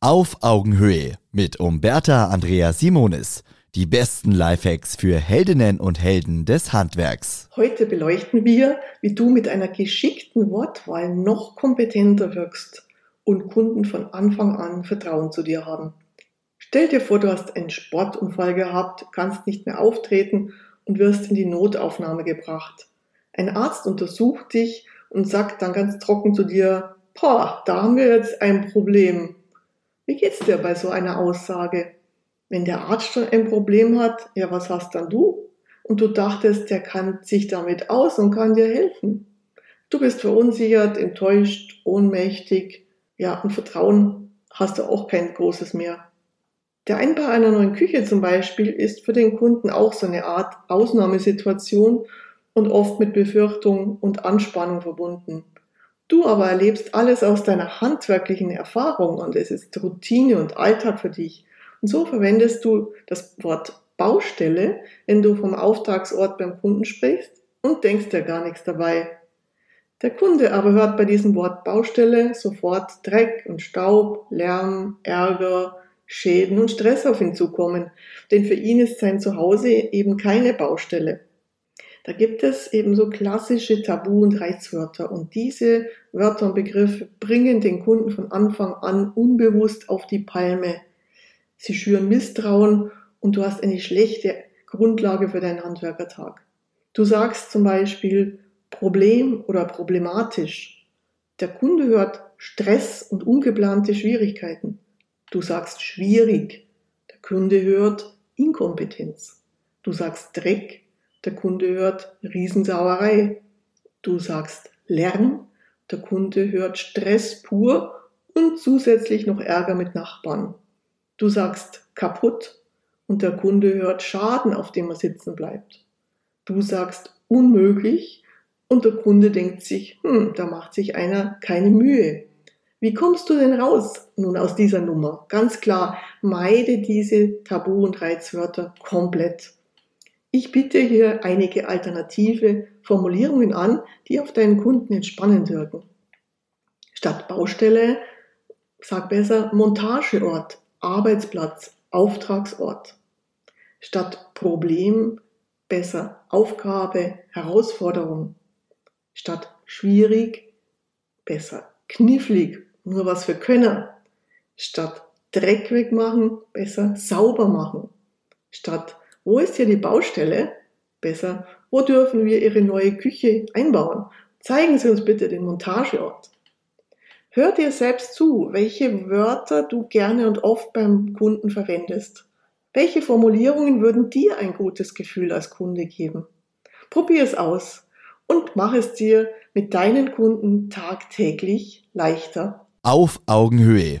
Auf Augenhöhe mit Umberta Andrea Simonis. Die besten Lifehacks für Heldinnen und Helden des Handwerks. Heute beleuchten wir, wie du mit einer geschickten Wortwahl noch kompetenter wirkst und Kunden von Anfang an Vertrauen zu dir haben. Stell dir vor, du hast einen Sportunfall gehabt, kannst nicht mehr auftreten und wirst in die Notaufnahme gebracht. Ein Arzt untersucht dich und sagt dann ganz trocken zu dir, Boah, da haben wir jetzt ein Problem. Wie geht's dir bei so einer Aussage? Wenn der Arzt schon ein Problem hat, ja, was hast dann du? Und du dachtest, der kann sich damit aus und kann dir helfen. Du bist verunsichert, enttäuscht, ohnmächtig, ja, und Vertrauen hast du auch kein großes mehr. Der Einbau einer neuen Küche zum Beispiel ist für den Kunden auch so eine Art Ausnahmesituation und oft mit Befürchtung und Anspannung verbunden. Du aber erlebst alles aus deiner handwerklichen Erfahrung und es ist Routine und Alltag für dich. Und so verwendest du das Wort Baustelle, wenn du vom Auftragsort beim Kunden sprichst und denkst dir gar nichts dabei. Der Kunde aber hört bei diesem Wort Baustelle sofort Dreck und Staub, Lärm, Ärger, Schäden und Stress auf ihn zukommen, denn für ihn ist sein Zuhause eben keine Baustelle. Da gibt es eben so klassische Tabu- und Reizwörter und diese Wörter und Begriffe bringen den Kunden von Anfang an unbewusst auf die Palme. Sie schüren Misstrauen und du hast eine schlechte Grundlage für deinen Handwerkertag. Du sagst zum Beispiel Problem oder problematisch. Der Kunde hört Stress und ungeplante Schwierigkeiten. Du sagst schwierig. Der Kunde hört Inkompetenz. Du sagst Dreck. Der Kunde hört Riesensauerei. Du sagst Lärm. Der Kunde hört Stress pur und zusätzlich noch Ärger mit Nachbarn. Du sagst kaputt und der Kunde hört Schaden, auf dem er sitzen bleibt. Du sagst unmöglich und der Kunde denkt sich, hm, da macht sich einer keine Mühe. Wie kommst du denn raus nun aus dieser Nummer? Ganz klar, meide diese Tabu- und Reizwörter komplett. Ich biete hier einige alternative Formulierungen an, die auf deinen Kunden entspannend wirken. Statt Baustelle, sag besser Montageort, Arbeitsplatz, Auftragsort. Statt Problem, besser Aufgabe, Herausforderung. Statt schwierig, besser knifflig nur was für Könner. Statt Dreck wegmachen, besser sauber machen. Statt wo ist hier die Baustelle? Besser, wo dürfen wir Ihre neue Küche einbauen? Zeigen Sie uns bitte den Montageort. Hör dir selbst zu, welche Wörter du gerne und oft beim Kunden verwendest. Welche Formulierungen würden dir ein gutes Gefühl als Kunde geben? Probier es aus und mach es dir mit deinen Kunden tagtäglich leichter auf Augenhöhe.